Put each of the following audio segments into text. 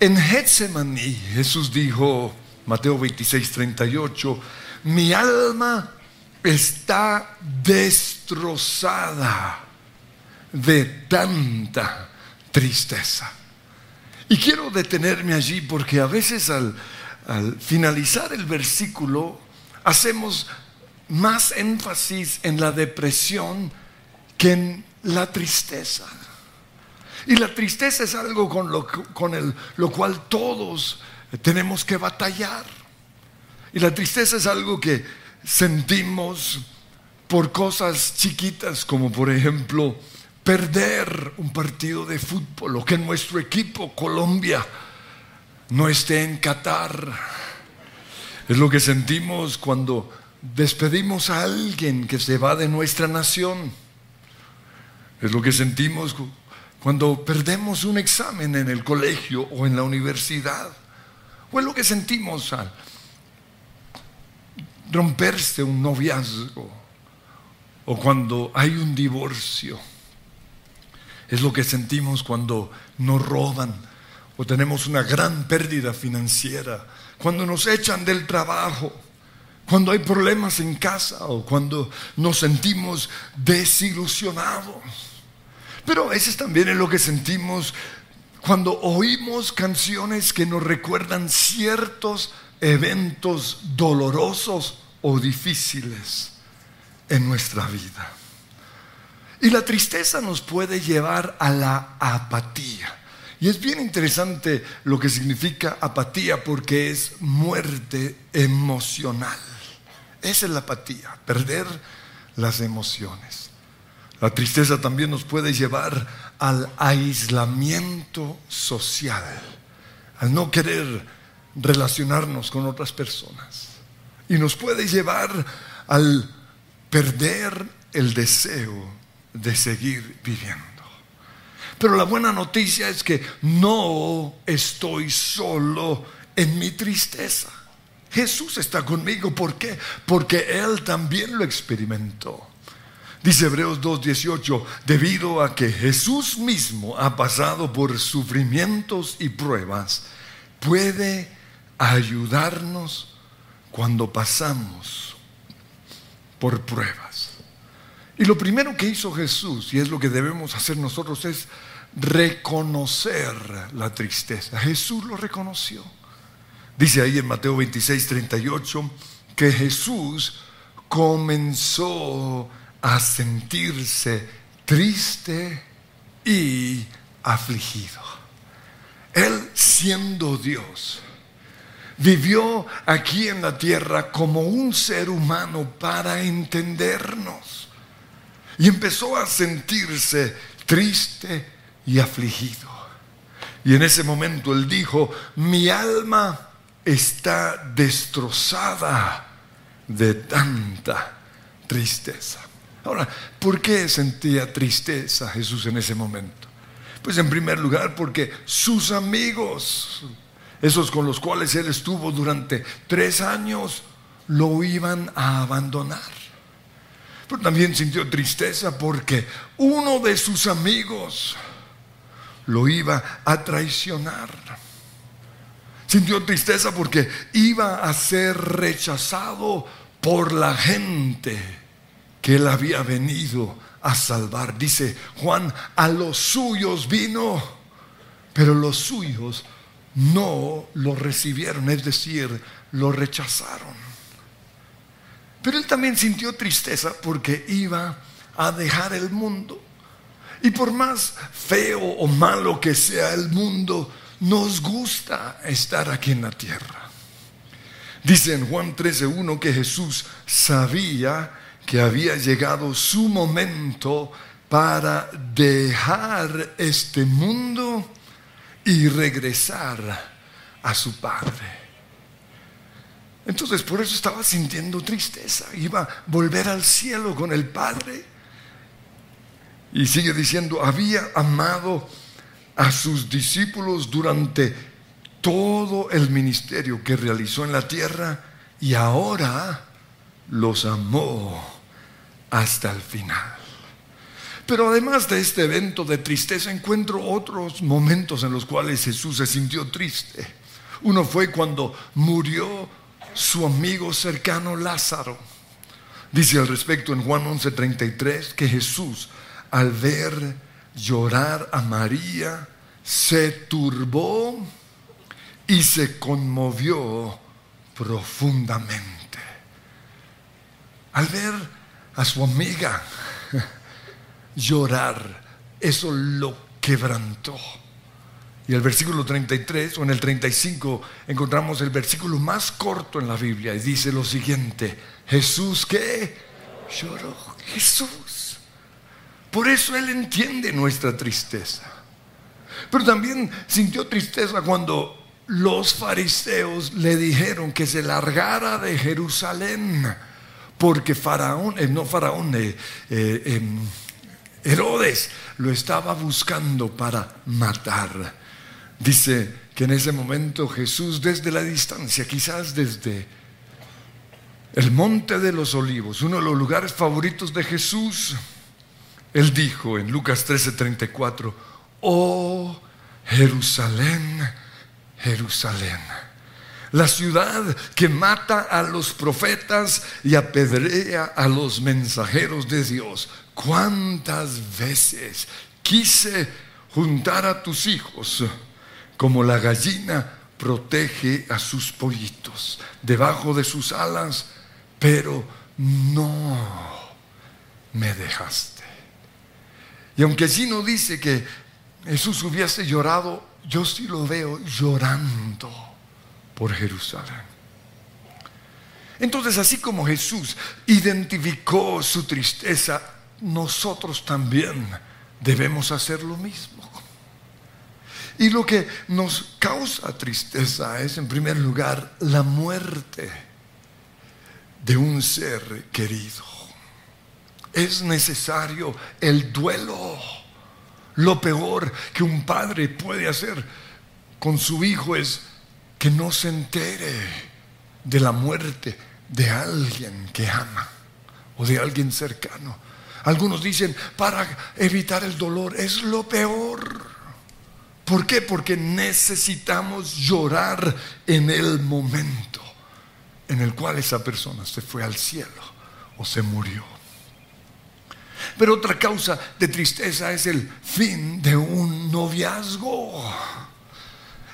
En Getsemaní Jesús dijo, Mateo 26, 38, mi alma está destrozada de tanta tristeza. Y quiero detenerme allí porque a veces al, al finalizar el versículo hacemos más énfasis en la depresión que en la tristeza. Y la tristeza es algo con lo, con el, lo cual todos tenemos que batallar. Y la tristeza es algo que sentimos por cosas chiquitas, como por ejemplo perder un partido de fútbol o que nuestro equipo, Colombia, no esté en Qatar. Es lo que sentimos cuando despedimos a alguien que se va de nuestra nación. Es lo que sentimos cuando perdemos un examen en el colegio o en la universidad. Es lo que sentimos al romperse un noviazgo o cuando hay un divorcio. Es lo que sentimos cuando nos roban o tenemos una gran pérdida financiera, cuando nos echan del trabajo, cuando hay problemas en casa o cuando nos sentimos desilusionados. Pero ese también es lo que sentimos cuando oímos canciones que nos recuerdan ciertos eventos dolorosos o difíciles en nuestra vida. Y la tristeza nos puede llevar a la apatía. Y es bien interesante lo que significa apatía porque es muerte emocional. Esa es la apatía, perder las emociones. La tristeza también nos puede llevar al aislamiento social, al no querer relacionarnos con otras personas. Y nos puede llevar al perder el deseo de seguir viviendo. Pero la buena noticia es que no estoy solo en mi tristeza. Jesús está conmigo. ¿Por qué? Porque Él también lo experimentó. Dice Hebreos 2.18, debido a que Jesús mismo ha pasado por sufrimientos y pruebas, puede ayudarnos cuando pasamos por pruebas. Y lo primero que hizo Jesús, y es lo que debemos hacer nosotros, es reconocer la tristeza. Jesús lo reconoció. Dice ahí en Mateo 26, 38, que Jesús comenzó a sentirse triste y afligido. Él siendo Dios, vivió aquí en la tierra como un ser humano para entendernos. Y empezó a sentirse triste y afligido. Y en ese momento él dijo, mi alma está destrozada de tanta tristeza. Ahora, ¿por qué sentía tristeza Jesús en ese momento? Pues en primer lugar porque sus amigos, esos con los cuales él estuvo durante tres años, lo iban a abandonar. Pero también sintió tristeza porque uno de sus amigos lo iba a traicionar. Sintió tristeza porque iba a ser rechazado por la gente que él había venido a salvar. Dice Juan, a los suyos vino, pero los suyos no lo recibieron, es decir, lo rechazaron. Pero él también sintió tristeza porque iba a dejar el mundo. Y por más feo o malo que sea el mundo, nos gusta estar aquí en la tierra. Dice en Juan 13:1 que Jesús sabía que había llegado su momento para dejar este mundo y regresar a su Padre. Entonces por eso estaba sintiendo tristeza. Iba a volver al cielo con el Padre. Y sigue diciendo, había amado a sus discípulos durante todo el ministerio que realizó en la tierra y ahora los amó hasta el final. Pero además de este evento de tristeza, encuentro otros momentos en los cuales Jesús se sintió triste. Uno fue cuando murió su amigo cercano Lázaro. Dice al respecto en Juan 11:33 que Jesús, al ver llorar a María, se turbó y se conmovió profundamente. Al ver a su amiga llorar, eso lo quebrantó. Y el versículo 33 o en el 35 encontramos el versículo más corto en la Biblia y dice lo siguiente, Jesús que lloró, Jesús. Por eso Él entiende nuestra tristeza. Pero también sintió tristeza cuando los fariseos le dijeron que se largara de Jerusalén, porque Faraón, eh, no Faraón, eh, eh, em, Herodes lo estaba buscando para matar. Dice que en ese momento Jesús desde la distancia, quizás desde el monte de los olivos, uno de los lugares favoritos de Jesús, él dijo en Lucas 13:34, oh Jerusalén, Jerusalén, la ciudad que mata a los profetas y apedrea a los mensajeros de Dios. ¿Cuántas veces quise juntar a tus hijos? como la gallina protege a sus pollitos debajo de sus alas, pero no me dejaste. Y aunque allí no dice que Jesús hubiese llorado, yo sí lo veo llorando por Jerusalén. Entonces, así como Jesús identificó su tristeza, nosotros también debemos hacer lo mismo. Y lo que nos causa tristeza es, en primer lugar, la muerte de un ser querido. Es necesario el duelo. Lo peor que un padre puede hacer con su hijo es que no se entere de la muerte de alguien que ama o de alguien cercano. Algunos dicen, para evitar el dolor, es lo peor. ¿Por qué? Porque necesitamos llorar en el momento en el cual esa persona se fue al cielo o se murió. Pero otra causa de tristeza es el fin de un noviazgo.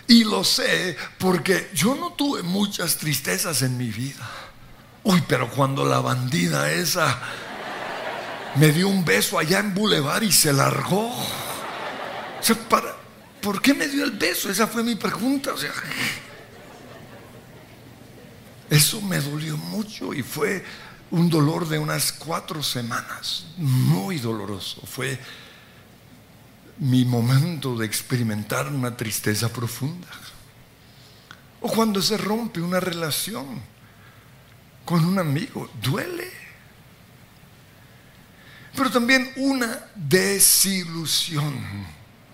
Y lo sé porque yo no tuve muchas tristezas en mi vida. Uy, pero cuando la bandida esa me dio un beso allá en Boulevard y se largó. O para, ¿por qué me dio el beso? Esa fue mi pregunta. O sea, eso me dolió mucho y fue un dolor de unas cuatro semanas, muy doloroso. Fue mi momento de experimentar una tristeza profunda. O cuando se rompe una relación con un amigo, duele. Pero también una desilusión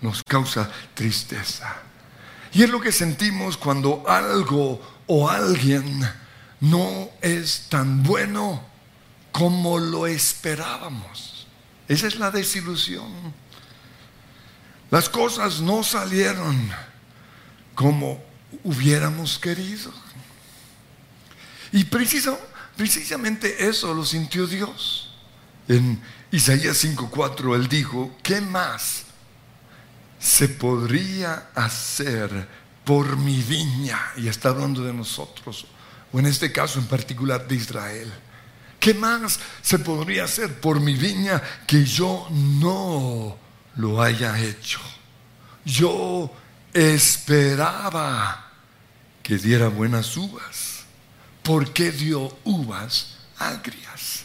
nos causa tristeza. Y es lo que sentimos cuando algo o alguien no es tan bueno como lo esperábamos. Esa es la desilusión. Las cosas no salieron como hubiéramos querido. Y precisamente eso lo sintió Dios. En Isaías 5:4 él dijo, ¿qué más se podría hacer por mi viña? Y está hablando de nosotros, o en este caso en particular de Israel. ¿Qué más se podría hacer por mi viña que yo no lo haya hecho? Yo esperaba que diera buenas uvas. ¿Por qué dio uvas agrias?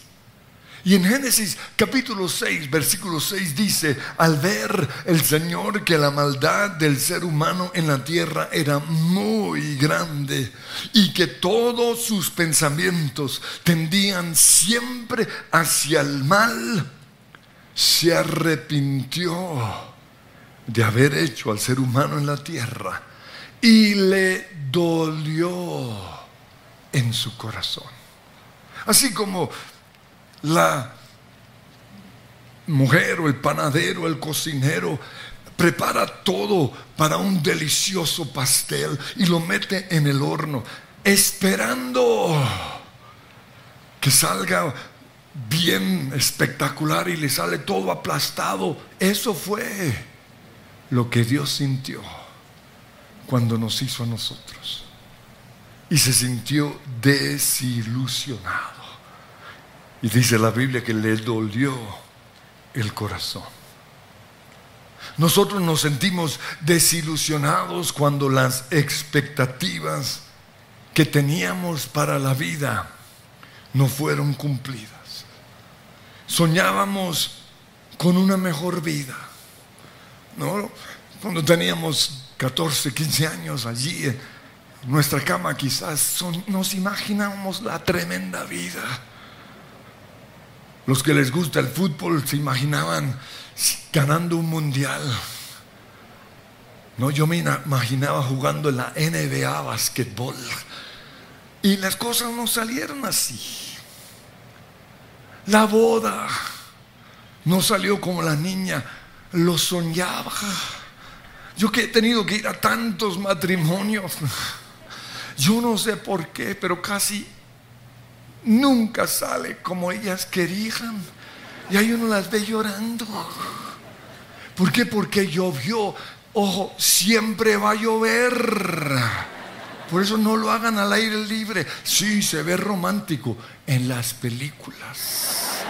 Y en Génesis capítulo 6, versículo 6 dice, al ver el Señor que la maldad del ser humano en la tierra era muy grande y que todos sus pensamientos tendían siempre hacia el mal, se arrepintió de haber hecho al ser humano en la tierra y le dolió en su corazón. Así como la mujer o el panadero, el cocinero, prepara todo para un delicioso pastel y lo mete en el horno, esperando que salga bien espectacular y le sale todo aplastado. Eso fue lo que Dios sintió cuando nos hizo a nosotros. Y se sintió desilusionado. Y dice la Biblia que le dolió el corazón. Nosotros nos sentimos desilusionados cuando las expectativas que teníamos para la vida no fueron cumplidas. Soñábamos con una mejor vida. ¿no? Cuando teníamos 14, 15 años allí, en nuestra cama quizás nos imaginábamos la tremenda vida. Los que les gusta el fútbol se imaginaban ganando un mundial. No, yo me imaginaba jugando en la NBA basquetbol. Y las cosas no salieron así. La boda no salió como la niña lo soñaba. Yo que he tenido que ir a tantos matrimonios, yo no sé por qué, pero casi nunca sale como ellas querían. Y ahí uno las ve llorando. ¿Por qué? Porque llovió. Ojo, siempre va a llover. Por eso no lo hagan al aire libre. Sí, se ve romántico en las películas.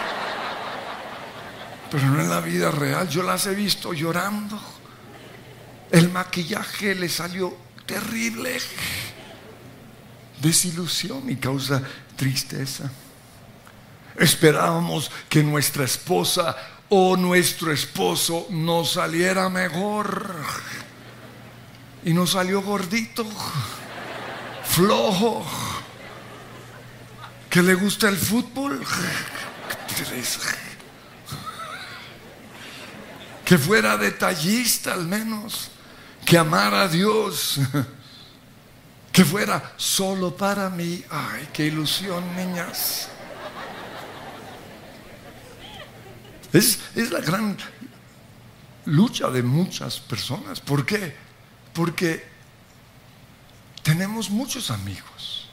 Pero no en la vida real. Yo las he visto llorando. El maquillaje le salió terrible. Desilusión y causa tristeza. Esperábamos que nuestra esposa o nuestro esposo nos saliera mejor. Y nos salió gordito, flojo, que le gusta el fútbol. Que fuera detallista al menos, que amara a Dios, que fuera solo para mí. Ay, qué ilusión, niñas. Es, la gran lucha de muchas personas. ¿Por qué? Porque tenemos muchos amigos.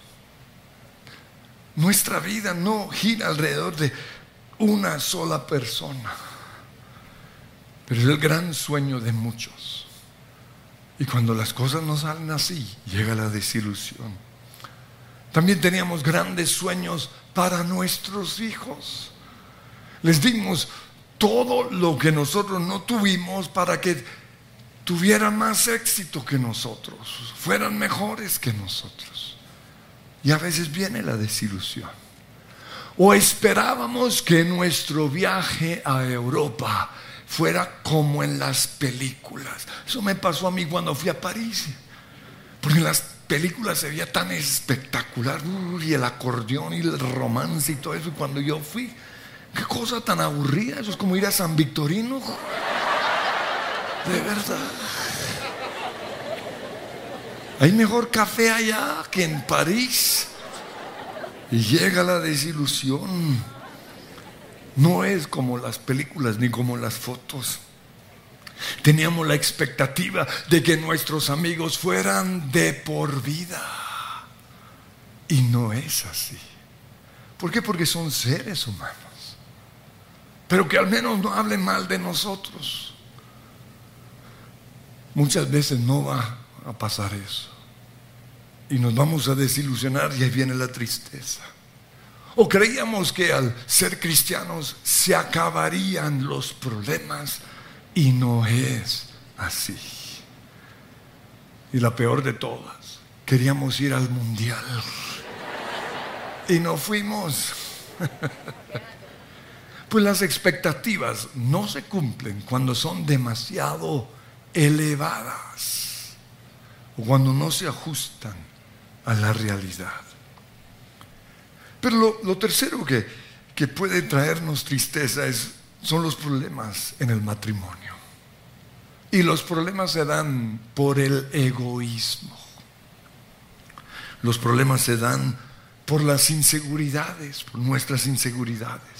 Nuestra vida no gira alrededor de una sola persona. Pero es el gran sueño de muchos. Y cuando las cosas no salen así, llega la desilusión. También teníamos grandes sueños para nuestros hijos. Les dimos todo lo que nosotros no tuvimos para que tuvieran más éxito que nosotros, fueran mejores que nosotros. Y a veces viene la desilusión. O esperábamos que nuestro viaje a Europa fuera como en las películas. Eso me pasó a mí cuando fui a París. Porque en las películas se veía tan espectacular. y el acordeón y el romance y todo eso. Y cuando yo fui, Qué cosa tan aburrida. Eso es como ir a San Victorino. De verdad. Hay mejor café allá que en París. Y llega la desilusión. No es como las películas ni como las fotos. Teníamos la expectativa de que nuestros amigos fueran de por vida. Y no es así. ¿Por qué? Porque son seres humanos pero que al menos no hablen mal de nosotros. Muchas veces no va a pasar eso. Y nos vamos a desilusionar y ahí viene la tristeza. O creíamos que al ser cristianos se acabarían los problemas y no es así. Y la peor de todas, queríamos ir al mundial y no fuimos. Pues las expectativas no se cumplen cuando son demasiado elevadas o cuando no se ajustan a la realidad. Pero lo, tercero que, que, puede traernos tristeza es, son los problemas en el matrimonio. Y los problemas se dan por el egoísmo. Los problemas se dan por las inseguridades, por nuestras inseguridades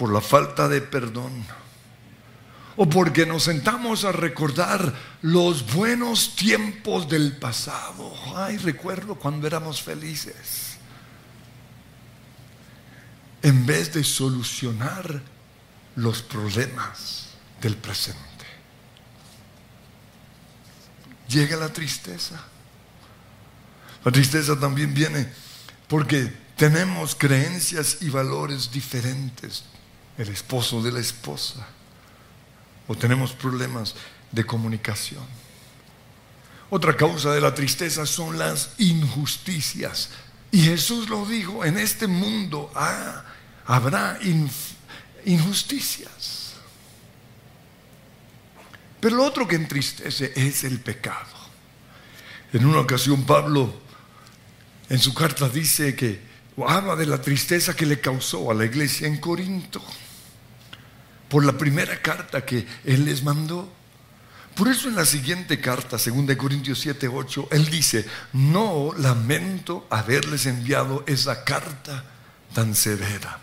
por la falta de perdón o porque nos sentamos a recordar los buenos tiempos del pasado. Ay, recuerdo cuando éramos felices. En vez de solucionar los problemas del presente. Llega la tristeza. La tristeza también viene porque tenemos creencias y valores diferentes. El esposo de la esposa o tenemos problemas de comunicación. Otra causa de la tristeza son las injusticias. Y Jesús lo dijo, en este mundo ah, habrá injusticias. Pero lo otro que entristece es el pecado. En una ocasión Pablo en su carta dice que habla de la tristeza que le causó a la iglesia en Corinto por la primera carta que Él les mandó. Por eso en la siguiente carta, 2 Corintios 7, 8, Él dice, no lamento haberles enviado esa carta tan severa.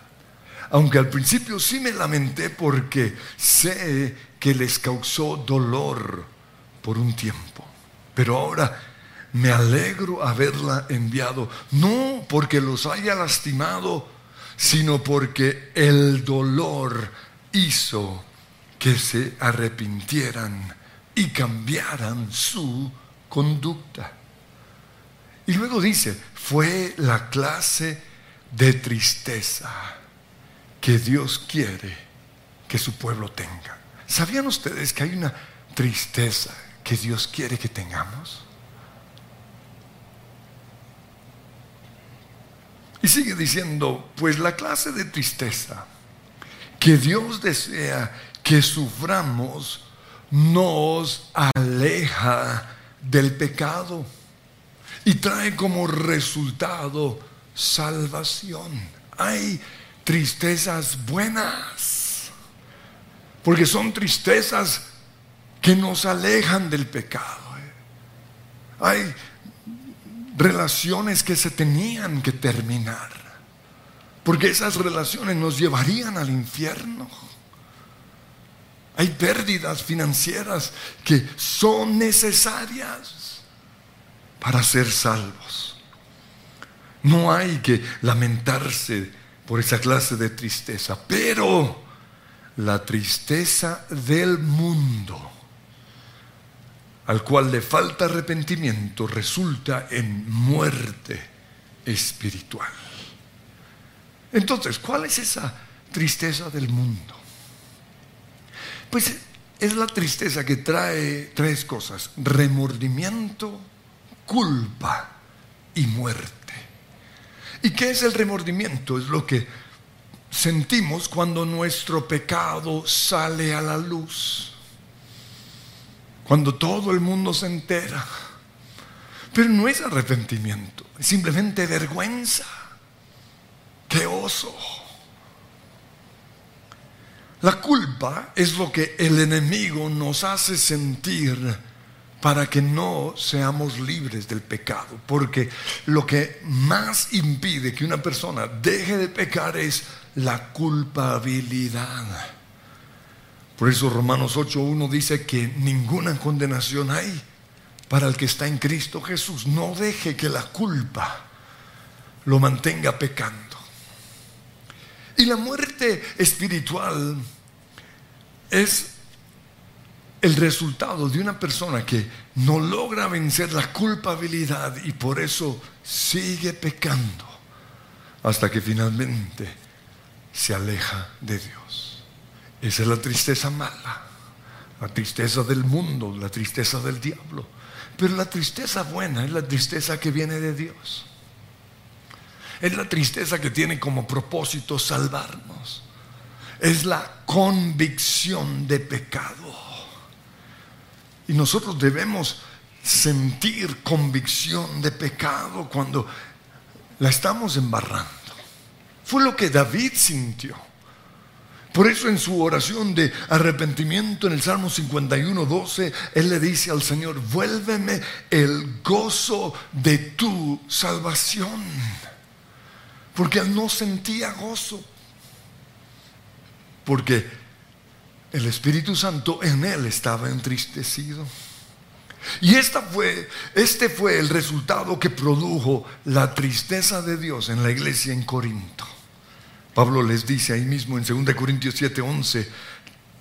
Aunque al principio sí me lamenté porque sé que les causó dolor por un tiempo. Pero ahora me alegro haberla enviado, no porque los haya lastimado, sino porque el dolor hizo que se arrepintieran y cambiaran su conducta. Y luego dice, fue la clase de tristeza que Dios quiere que su pueblo tenga. ¿Sabían ustedes que hay una tristeza que Dios quiere que tengamos? Y sigue diciendo, pues la clase de tristeza que Dios desea que suframos nos aleja del pecado y trae como resultado salvación. Hay tristezas buenas, porque son tristezas que nos alejan del pecado. Hay relaciones que se tenían que terminar. Porque esas relaciones nos llevarían al infierno. Hay pérdidas financieras que son necesarias para ser salvos. No hay que lamentarse por esa clase de tristeza, pero la tristeza del mundo al cual le falta arrepentimiento resulta en muerte espiritual. Entonces, ¿cuál es esa tristeza del mundo? Pues es la tristeza que trae tres cosas, remordimiento, culpa y muerte. ¿Y qué es el remordimiento? Es lo que sentimos cuando nuestro pecado sale a la luz, cuando todo el mundo se entera. Pero no es arrepentimiento, es simplemente vergüenza. ¡Qué oso! La culpa es lo que el enemigo nos hace sentir para que no seamos libres del pecado. Porque lo que más impide que una persona deje de pecar es la culpabilidad. Por eso Romanos 8.1 dice que ninguna condenación hay para el que está en Cristo Jesús. No deje que la culpa lo mantenga pecando. Y la muerte espiritual es el resultado de una persona que no logra vencer la culpabilidad y por eso sigue pecando hasta que finalmente se aleja de Dios. Esa es la tristeza mala, la tristeza del mundo, la tristeza del diablo. Pero la tristeza buena es la tristeza que viene de Dios. Es la tristeza que tiene como propósito salvarnos. Es la convicción de pecado. Y nosotros debemos sentir convicción de pecado cuando la estamos embarrando. Fue lo que David sintió. Por eso en su oración de arrepentimiento en el Salmo 51, 12, él le dice al Señor, vuélveme el gozo de tu salvación porque él no sentía gozo. porque el Espíritu Santo en él estaba entristecido. Y esta fue, este fue el resultado que produjo la tristeza de Dios en la iglesia en Corinto. Pablo les dice ahí mismo en 2 Corintios 7:11,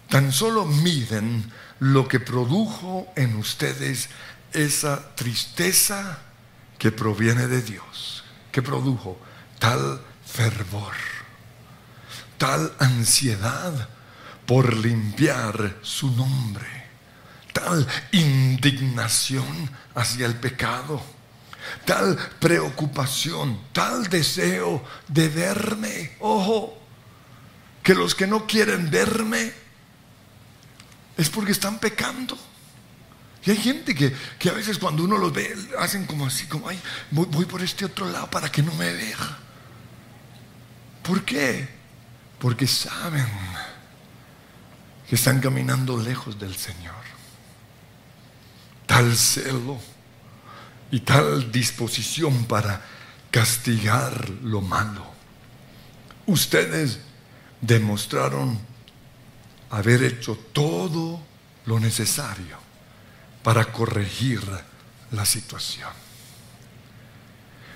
tan solo miren lo que produjo en ustedes esa tristeza que proviene de Dios, que produjo tal fervor, tal ansiedad por limpiar su nombre, tal indignación hacia el pecado, tal preocupación, tal deseo de verme. Ojo, que los que no quieren verme es porque están pecando. Y hay gente que, a veces cuando uno los ve, hacen como así, como, ay, voy, por este otro lado para que no me vea. ¿Por qué? Porque saben que están caminando lejos del Señor. Tal celo y tal disposición para castigar lo malo. Ustedes demostraron haber hecho todo lo necesario para corregir la situación.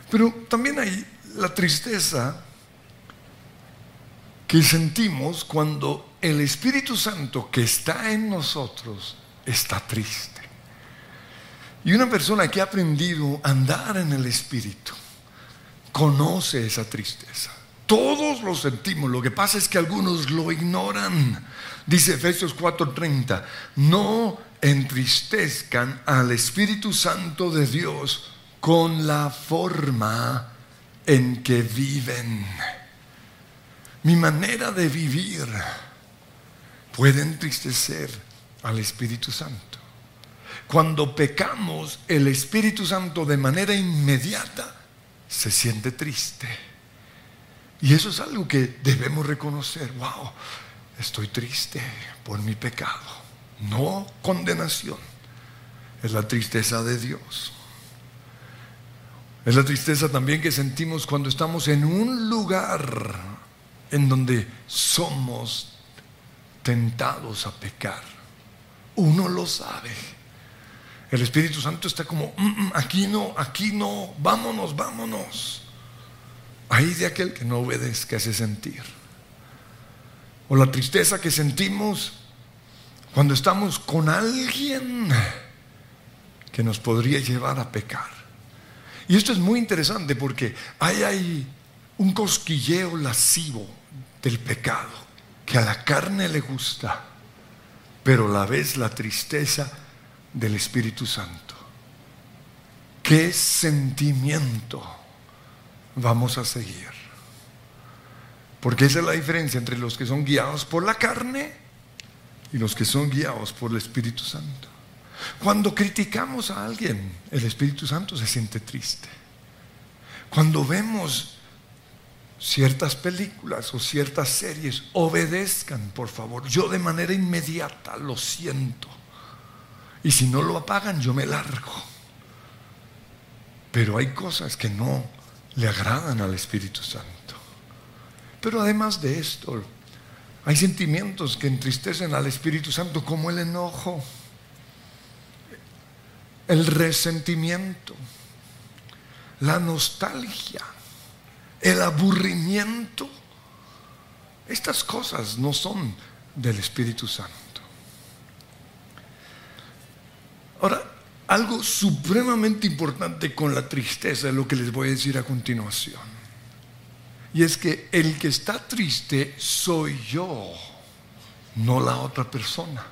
Pero también hay la tristeza que sentimos cuando el Espíritu Santo que está en nosotros está triste. Y una persona que ha aprendido a andar en el Espíritu conoce esa tristeza. Todos lo sentimos, lo que pasa es que algunos lo ignoran. Dice Efesios 4:30, no entristezcan al Espíritu Santo de Dios con la forma en que viven. Mi manera de vivir puede entristecer al Espíritu Santo. Cuando pecamos, el Espíritu Santo de manera inmediata se siente triste. Y eso es algo que debemos reconocer. Wow, estoy triste por mi pecado no condenación. Es la tristeza de Dios. Es la tristeza también que sentimos cuando estamos en un lugar en donde somos tentados a pecar. Uno lo sabe. El Espíritu Santo está como, mm, mm, aquí no, aquí no, vámonos, vámonos. Ahí de aquel que no obedezca ese sentir. O la tristeza que sentimos cuando estamos con alguien que nos podría llevar a pecar. Y esto es muy interesante porque hay un cosquilleo lascivo del pecado que a la carne le gusta, pero a la vez la tristeza del Espíritu Santo. ¿Qué sentimiento vamos a seguir? Porque esa es la diferencia entre los que son guiados por la carne y los que son guiados por el Espíritu Santo. Cuando criticamos a alguien, el Espíritu Santo se siente triste. Cuando vemos ciertas películas o ciertas series, obedezcan, por favor. Yo de manera inmediata lo siento. Y si no lo apagan, yo me largo. Pero hay cosas que no le agradan al Espíritu Santo. Pero además de esto, hay sentimientos que entristecen al Espíritu Santo como el enojo, el resentimiento, la nostalgia, el aburrimiento. Estas cosas no son del Espíritu Santo. Ahora, algo supremamente importante con la tristeza es lo que les voy a decir a continuación. Y es que el que está triste soy yo, no la otra persona.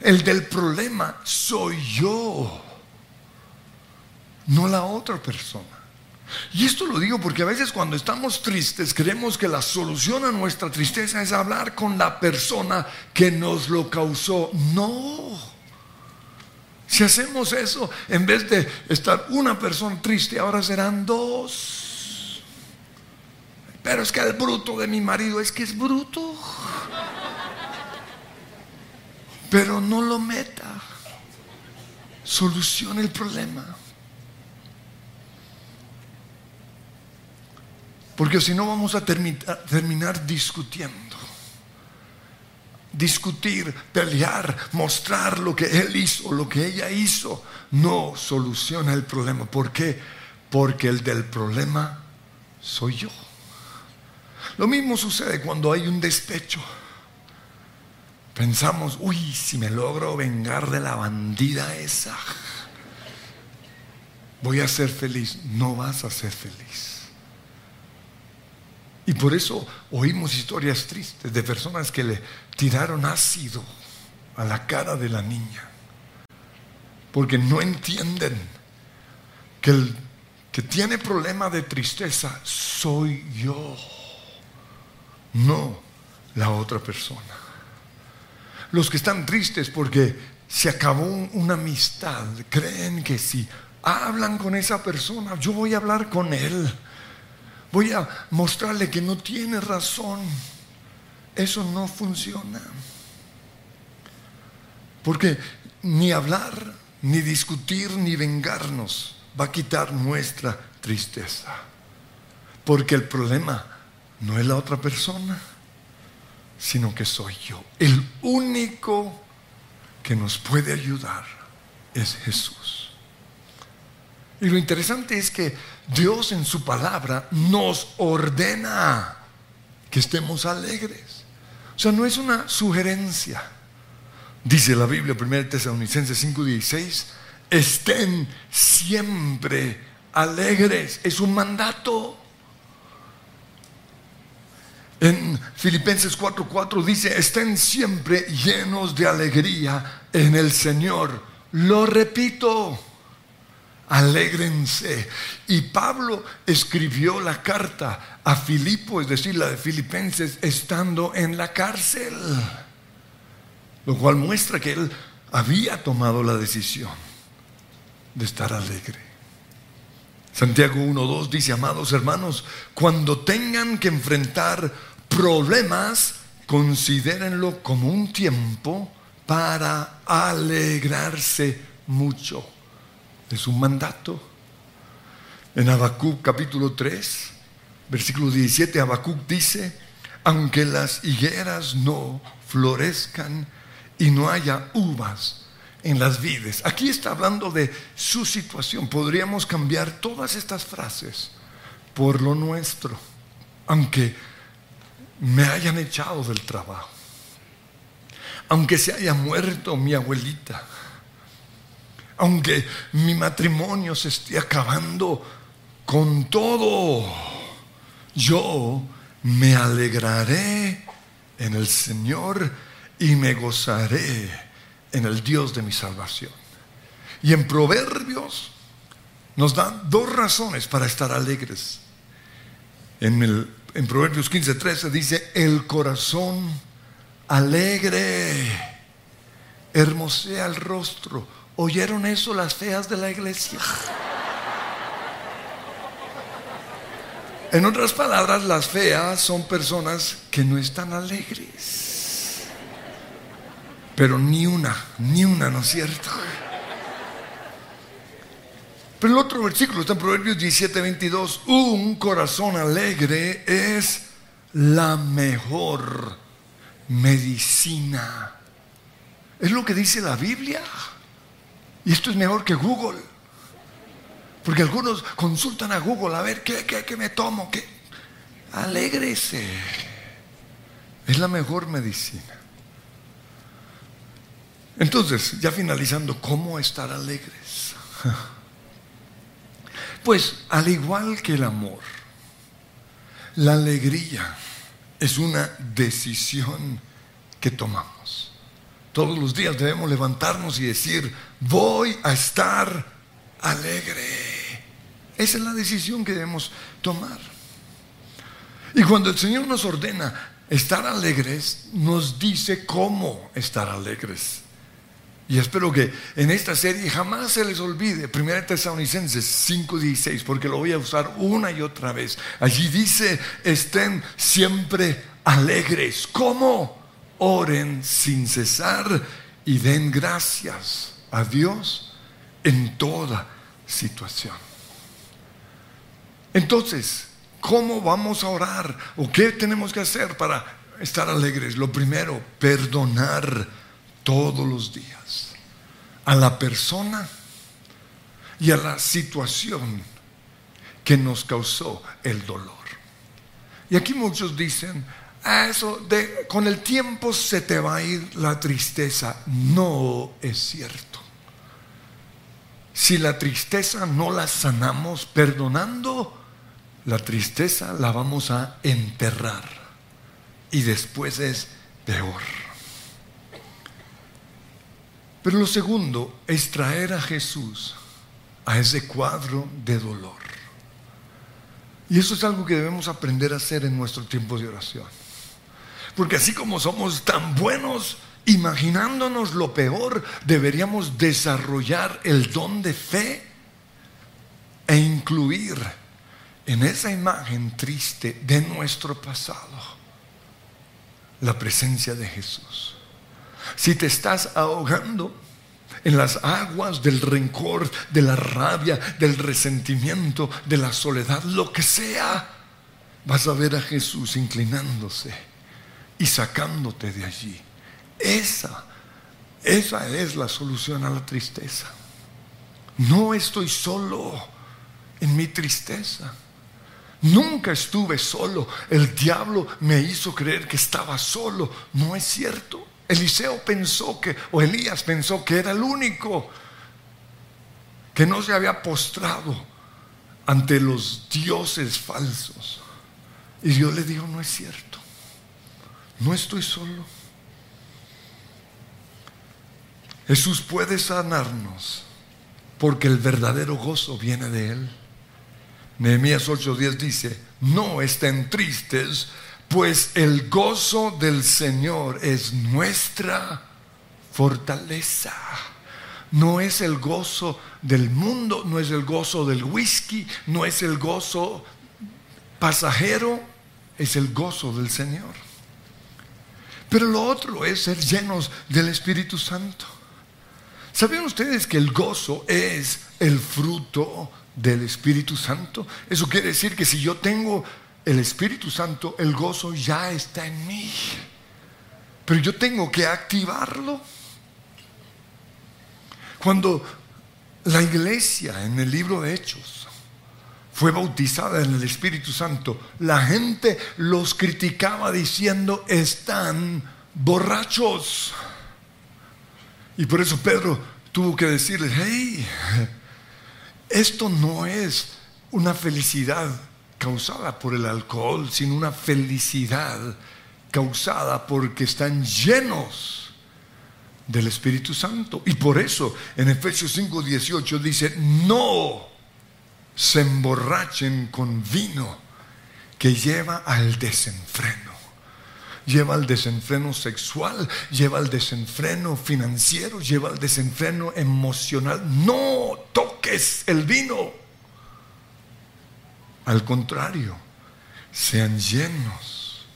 El del problema soy yo, no la otra persona. Y esto lo digo porque a veces cuando estamos tristes creemos que la solución a nuestra tristeza es hablar con la persona que nos lo causó. No. Si hacemos eso, en vez de estar una persona triste, ahora serán dos. Pero es que el bruto de mi marido es que es bruto. Pero no lo meta. Solucione el problema. Porque si no vamos a terminar discutiendo. discutir, pelear, mostrar lo que él hizo, lo que ella hizo, no soluciona el problema. ¿Por qué? Porque el del problema soy yo. Lo mismo sucede cuando hay un despecho. Pensamos, uy, si me logro vengar de la bandida esa, voy a ser feliz. No vas a ser feliz. Y por eso oímos historias tristes de personas que le tiraron ácido a la cara de la niña. Porque no entienden que el que tiene problema de tristeza soy yo, no la otra persona. Los que están tristes porque se acabó una amistad, creen que si hablan con esa persona, yo voy a hablar con él voy a mostrarle que no tiene razón. Eso no funciona. Porque ni hablar, ni discutir, ni vengarnos va a quitar nuestra tristeza. Porque el problema no es la otra persona, sino que soy yo. El único que nos puede ayudar es Jesús. Y lo interesante es que Dios en su palabra nos ordena que estemos alegres. O sea, no es una sugerencia. Dice la Biblia, 1 Tesalonicenses 5:16, estén siempre alegres. Es un mandato. En Filipenses 4:4 dice, estén siempre llenos de alegría en el Señor. Lo repito alégrense. Y Pablo escribió la carta a Filipo, es decir, la de Filipenses, estando en la cárcel. Lo cual muestra que él había tomado la decisión de estar alegre. Santiago 1.2 dice, amados hermanos, cuando tengan que enfrentar problemas, considérenlo como un tiempo para alegrarse mucho. Es un mandato. En Habacuc capítulo 3, versículo 17, Habacuc dice, aunque las higueras no florezcan y no haya uvas en las vides. Aquí está hablando de su situación. Podríamos cambiar todas estas frases por lo nuestro, aunque me hayan echado del trabajo, aunque se haya muerto mi abuelita aunque mi matrimonio se esté acabando con todo, yo me alegraré en el Señor y me gozaré en el Dios de mi salvación. Y en Proverbios nos dan dos razones para estar alegres. En, Proverbios 15, 13 dice, el corazón alegre hermosea el rostro ¿Oyeron eso las feas de la iglesia? En otras palabras, las feas son personas que no están alegres. Pero ni una, ni una, ¿no es cierto? Pero el otro versículo está en Proverbios 17, 22. Un corazón alegre es la mejor medicina. Es lo que dice la Biblia. Y esto es mejor que Google. Porque algunos consultan a Google a ver qué, qué, me tomo. Qué? Alégrese. Es la mejor medicina. Entonces, ya finalizando, ¿cómo estar alegres? Pues al igual que el amor, la alegría es una decisión que tomamos. Todos los días debemos levantarnos y decir, voy a estar alegre. Esa es la decisión que debemos tomar. Y cuando el Señor nos ordena estar alegres, nos dice cómo estar alegres. Y espero que en esta serie jamás se les olvide 1 Tesalonicenses 5:16, porque lo voy a usar una y otra vez. Allí dice, estén siempre alegres. ¿Cómo? Oren sin cesar y den gracias a Dios en toda situación. Entonces, ¿cómo vamos a orar? ¿O qué tenemos que hacer para estar alegres, lo primero, perdonar todos los días a la persona y a la situación que nos causó el dolor. Y aquí muchos dicen, eso con el tiempo se te va a ir la tristeza. No es cierto. Si la tristeza no la sanamos perdonando, la tristeza la vamos a enterrar y después es peor. Pero lo segundo es traer a Jesús a ese cuadro de dolor. Y eso es algo que debemos aprender a hacer en nuestro tiempo de oración. Porque así como somos tan buenos imaginándonos lo peor, deberíamos desarrollar el don de fe e incluir en esa imagen triste de nuestro pasado la presencia de Jesús. Si te estás ahogando en las aguas del rencor, de la rabia, del resentimiento, de la soledad, lo que sea, vas a ver a Jesús inclinándose y sacándote de allí. Esa, esa es la solución a la tristeza. No estoy solo en mi tristeza. Nunca estuve solo. El diablo me hizo creer que estaba solo. No es cierto. Eliseo pensó que, o Elías pensó que era el único que no se había postrado ante los dioses falsos. Y Dios le dijo, no es cierto. No estoy solo. Jesús puede sanarnos porque el verdadero gozo viene de Él. Nehemías 8:10 dice, no estén tristes, pues el gozo del Señor es nuestra fortaleza. No es el gozo del mundo, no es el gozo del whisky, no es el gozo pasajero, es el gozo del Señor. Pero lo otro es ser llenos del Espíritu Santo. ¿Saben ustedes que el gozo es el fruto del Espíritu Santo. Eso quiere decir que si yo tengo el Espíritu Santo, el gozo ya está en mí. Pero yo tengo que activarlo. Cuando la iglesia en el libro de Hechos fue bautizada en el Espíritu Santo, la gente los criticaba diciendo, están borrachos. Y por eso Pedro tuvo que decirles, hey, esto no es una felicidad causada por el alcohol, sino una felicidad causada porque están llenos del Espíritu Santo. Y por eso en Efesios 5:18 dice, no se emborrachen con vino que lleva al desenfreno lleva al desenfreno sexual, lleva al desenfreno financiero, lleva al desenfreno emocional. No toques el vino. Al contrario, sean llenos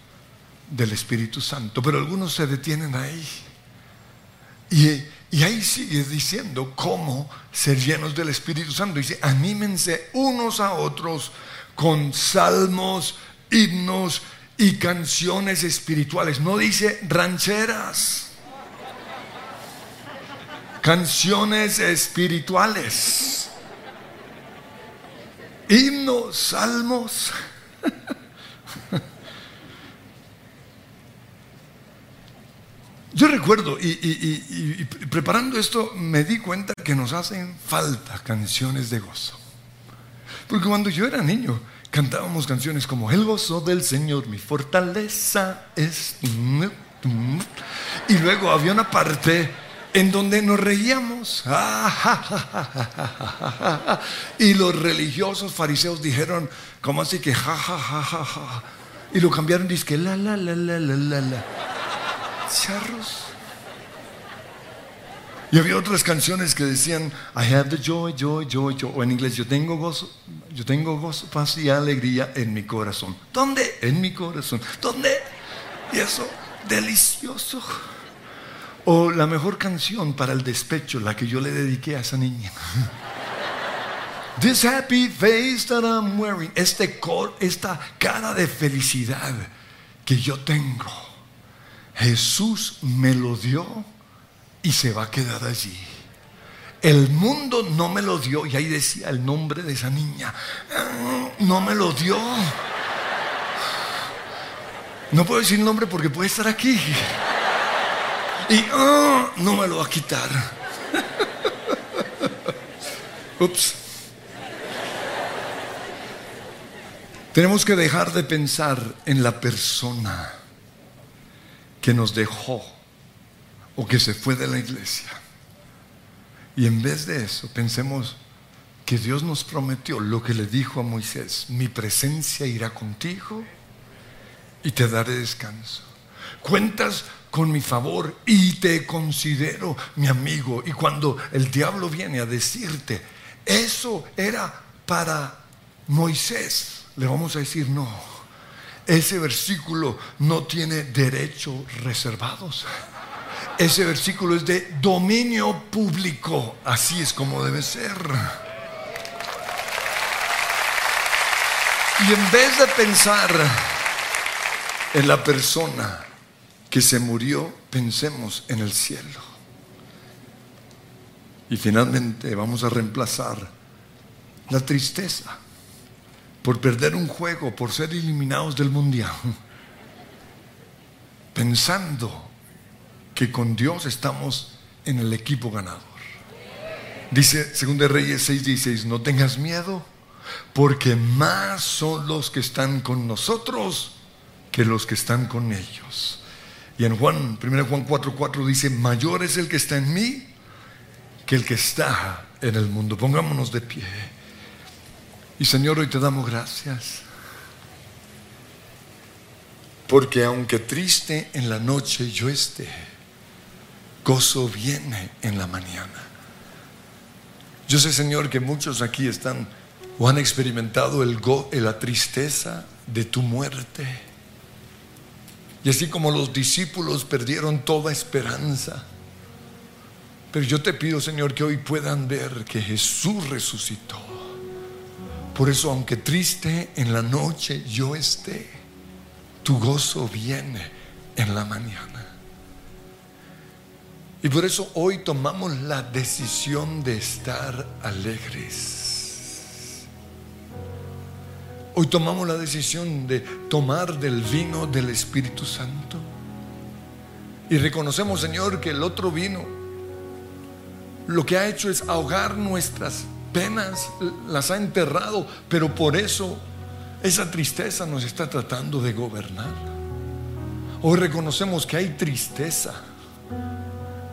del Espíritu Santo. Pero algunos se detienen ahí. Y, y ahí sigue diciendo cómo ser llenos del Espíritu Santo. Dice, anímense unos a otros con salmos, himnos y canciones espirituales. No dice rancheras. Canciones espirituales. Himnos, salmos. Yo recuerdo y, preparando esto me di cuenta que nos hacen falta canciones de gozo. Porque cuando yo era niño, cantábamos canciones como El gozo del Señor, mi fortaleza es... Y luego había una parte en donde nos reíamos. Y los religiosos fariseos dijeron, ¿cómo así que ja, ja, ja, ja? Y lo cambiaron, dice que la, la, la, la, la, la. Charros. Y había otras canciones que decían, I have the joy, joy, joy, joy. O en inglés, yo tengo gozo, yo tengo gozo, paz y alegría en mi corazón. ¿Dónde? En mi corazón. ¿Dónde? Y eso, delicioso. O la mejor canción para el despecho, la que yo le dediqué a esa niña. This happy face that I'm wearing. Este cor, esta cara de felicidad que yo tengo Jesús me lo dio y se va a quedar allí. El mundo no me lo dio y ahí decía el nombre de esa niña. No me lo dio. No puedo decir nombre porque puede estar aquí. Y ah, no me lo va a quitar. Ups. Tenemos que dejar de pensar en la persona que nos dejó o que se fue de la iglesia. Y en vez de eso, pensemos que Dios nos prometió lo que le dijo a Moisés, mi presencia irá contigo y te daré descanso. Cuentas con mi favor y te considero mi amigo. Y cuando el diablo viene a decirte, eso era para Moisés, le vamos a decir no. Ese versículo no tiene derechos reservados. Ese versículo es de dominio público. Así es como debe ser. Y en vez de pensar en la persona que se murió, pensemos en el cielo. Y finalmente vamos a reemplazar la tristeza por perder un juego, por ser eliminados del mundial, pensando que con Dios estamos en el equipo ganador. Dice 2 Reyes 6:16, no tengas miedo, porque más son los que están con nosotros que los que están con ellos. Y en Juan, 1 Juan 4:4 dice, mayor es el que está en mí que el que está en el mundo. Pongámonos de pie. Y Señor, hoy te damos gracias. Porque aunque triste en la noche yo esté, gozo viene en la mañana. Yo sé, Señor, que muchos aquí están o han experimentado el go, la tristeza de tu muerte. Y así como los discípulos perdieron toda esperanza. Pero yo te pido, Señor, que hoy puedan ver que Jesús resucitó. Por eso, aunque triste en la noche yo esté, tu gozo viene en la mañana. Y por eso hoy tomamos la decisión de estar alegres. Hoy tomamos la decisión de tomar del vino del Espíritu Santo. Y reconocemos, Señor, que el otro vino lo que ha hecho es ahogar nuestras penas, las ha enterrado, pero por eso esa tristeza nos está tratando de gobernar. Hoy reconocemos que hay tristeza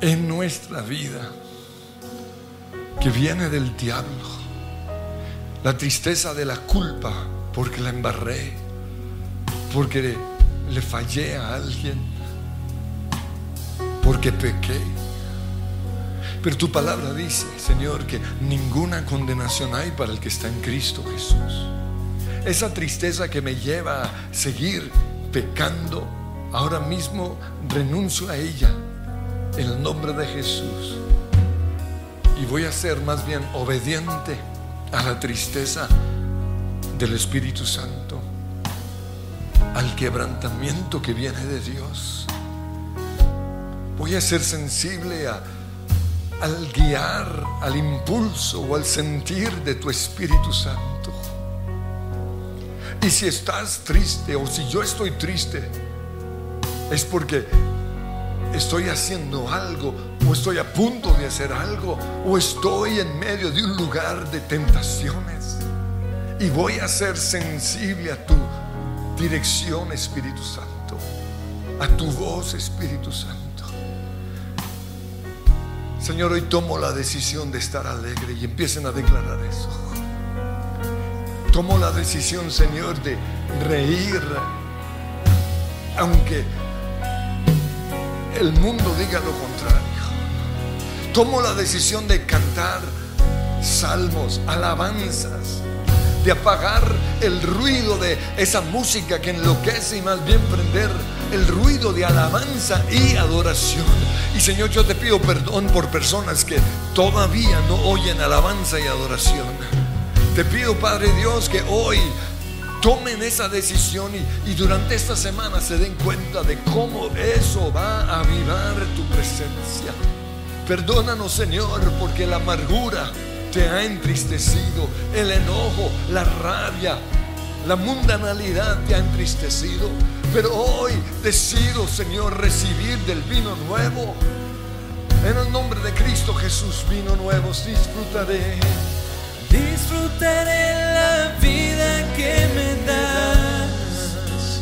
en nuestra vida que viene del diablo. La tristeza de la culpa porque la embarré, porque le fallé a alguien, porque pequé. Pero tu palabra dice, Señor, que ninguna condenación hay para el que está en Cristo Jesús. Esa tristeza que me lleva a seguir pecando, ahora mismo renuncio a ella en el nombre de Jesús. Y voy a ser más bien obediente a la tristeza del Espíritu Santo, al quebrantamiento que viene de Dios. Voy a ser sensible a, al guiar, al impulso o al sentir de tu Espíritu Santo. Y si estás triste o si yo estoy triste, es porque estoy haciendo algo o estoy a punto de hacer algo o estoy en medio de un lugar de tentaciones y voy a ser sensible a tu dirección Espíritu Santo, a tu voz Espíritu Santo. Señor, hoy tomo la decisión de estar alegre y empiecen a declarar eso. Tomo la decisión, Señor, de reír, aunque el mundo diga lo contrario. Tomo la decisión de cantar salmos, alabanzas, de apagar el ruido de esa música que enloquece y más bien prender el ruido de alabanza y adoración. Y Señor, yo te pido perdón por personas que todavía no oyen alabanza y adoración. Te pido, Padre Dios, que hoy tomen esa decisión y, durante esta semana se den cuenta de cómo eso va a avivar tu presencia. Perdónanos Señor porque la amargura te ha entristecido, el enojo, la rabia, la mundanalidad te ha entristecido. Pero hoy decido Señor recibir del vino nuevo. En el nombre de Cristo Jesús, vino nuevo, disfrutaré. Disfrutaré la vida que me das.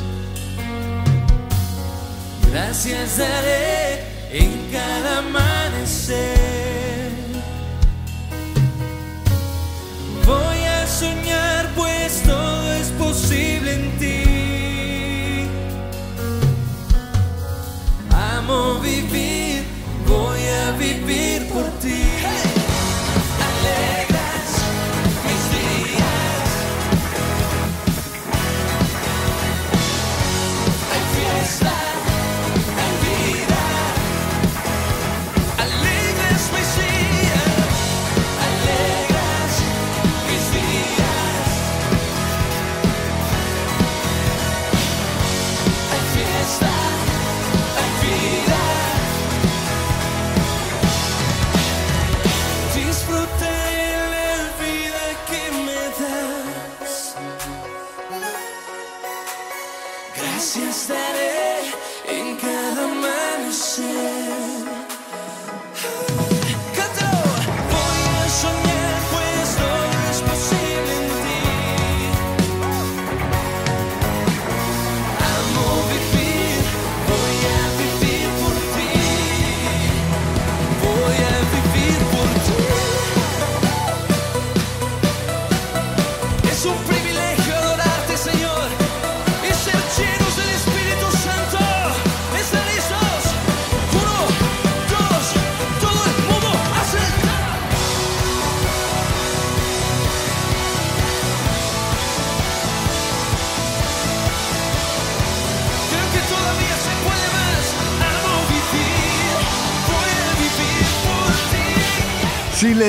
Gracias daré en cada amanecer. Voy a soñar pues todo es posible en ti. Amo vivir, voy a vivir